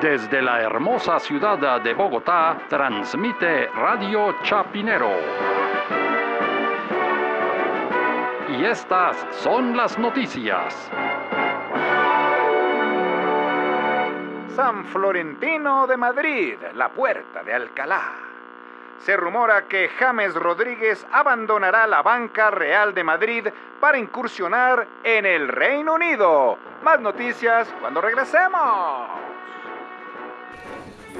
Desde la hermosa ciudad de Bogotá, transmite Radio Chapinero. Y estas son las noticias. San Florentino de Madrid, la puerta de Alcalá. Se rumora que James Rodríguez abandonará la banca real de Madrid para incursionar en el Reino Unido. Más noticias cuando regresemos.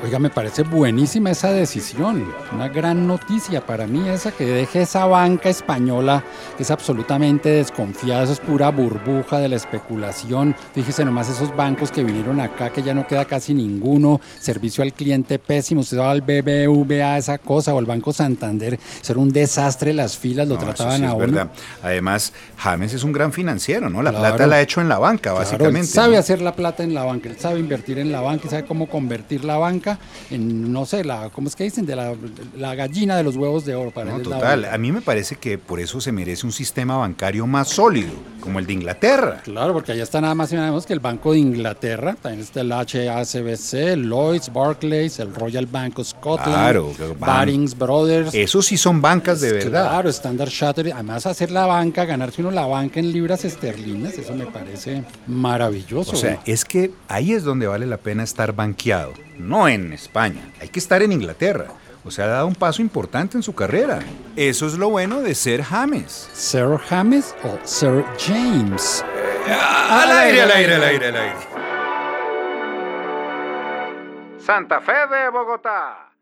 Oiga, me parece buenísima esa decisión. Una gran noticia para mí esa que deje esa banca española que es absolutamente desconfiada, eso es pura burbuja de la especulación. Fíjese nomás esos bancos que vinieron acá, que ya no queda casi ninguno, servicio al cliente pésimo. Usted va al BBVA, esa cosa, o el Banco Santander, eso era un desastre, las filas lo trataban sí a es uno. verdad. Además, James es un gran financiero, ¿no? La plata la ha hecho en la banca, Claro, básicamente. él sabe ¿no? hacer la plata en la banca, él sabe invertir en la banca y sabe cómo convertir la banca en, no sé, la, ¿cómo es que dicen? De la, la gallina de los huevos de oro. Para No, la total. A mí me parece que por eso se merece un sistema bancario más sólido, como el de Inglaterra. Claro, porque allá está nada más y nada menos que el Banco de Inglaterra, también está el HACBC, el Lloyds, Barclays, el Royal Bank of Scotland, Claro, Barings Brothers. Esos sí son bancas de verdad. Claro, Standard Chartered, además hacer la banca, ganarse uno la banca en libras esterlinas, eso me parece maravilloso. O sea, ¿no? es que ahí es donde vale la pena estar banqueado, no en España. Hay que estar en Inglaterra. O sea, ha dado un paso importante en su carrera. Eso es lo bueno de ser James. Sir James o Sir James. Al aire, al aire, al aire, al aire. Santa Fe de Bogotá.